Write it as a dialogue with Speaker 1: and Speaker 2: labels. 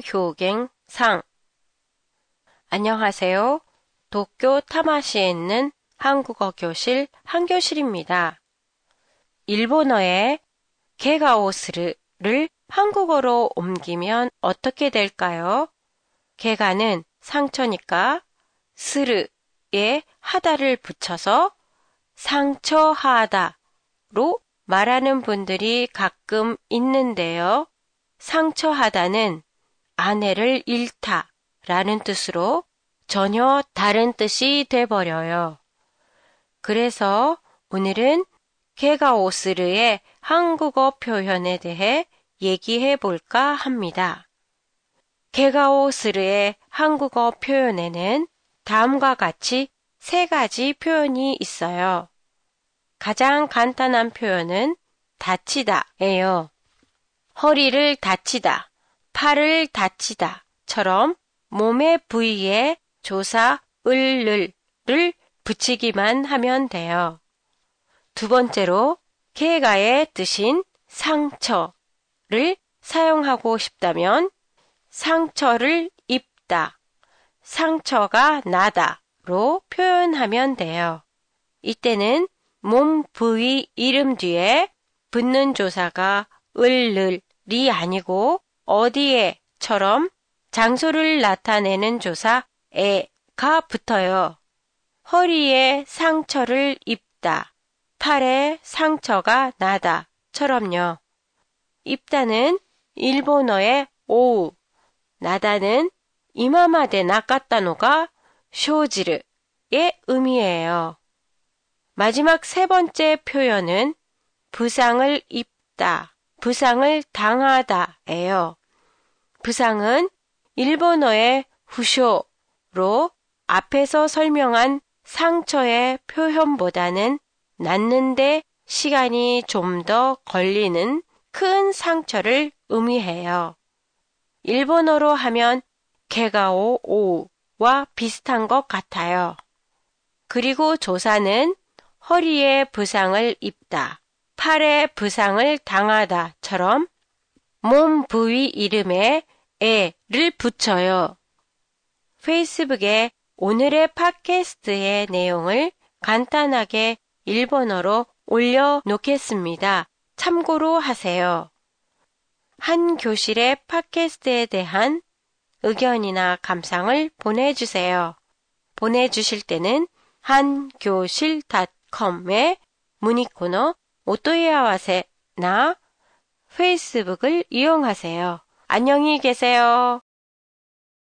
Speaker 1: 효경 3 안녕하세요. 도쿄 타마시에 있는 한국어 교실 한교실입니다. 일본어의 개가오스르를 한국어로 옮기면 어떻게 될까요? 개가는 상처니까 스르에 하다를 붙여서 상처하다로 말하는 분들이 가끔 있는데요. 상처하다는 아내를 잃다 라는 뜻으로 전혀 다른 뜻이 돼버려요. 그래서 오늘은 개가오스르의 한국어 표현에 대해 얘기해 볼까 합니다. 개가오스르의 한국어 표현에는 다음과 같이 세 가지 표현이 있어요. 가장 간단한 표현은 다치다예요. 허리를 다치다, 팔을 다치다 처럼 몸의 부위에 조사 을를 붙이기만 하면 돼요. 두 번째로 개가의 뜻인 상처를 사용하고 싶다면 상처를 입다, 상처가 나다로 표현하면 돼요. 이때는 몸 부위 이름 뒤에 붙는 조사가 을을 이 아니고 어디에처럼 장소를 나타내는 조사 에가 붙어요. 허리에 상처를 입다, 팔에 상처가 나다처럼요. 입다는 일본어의 오우, 나다는 이마마데 나갔다노가 쇼지르의 의미예요. 마지막 세 번째 표현은 부상을 입다, 부상을 당하다예요. 부상은 일본어의 후쇼로 앞에서 설명한 상처의 표현보다는 낫는데 시간이 좀 더 걸리는 큰 상처를 의미해요. 일본어로 하면 개가오 오와 비슷한 것 같아요. 그리고 조사는 허리에 부상을 입다, 팔에 부상을 당하다처럼 몸 부위 이름에 에를 붙여요. 페이스북에 오늘의 팟캐스트의 내용을 간단하게 일본어로 올려놓겠습니다. 참고로 하세요. 한 교실의 팟캐스트에 대한 의견이나 감상을 보내주세요. 보내주실 때는 한교실닷컴의 문의 코너 오토이아와세나 페이스북을 이용하세요. 안녕히 계세요.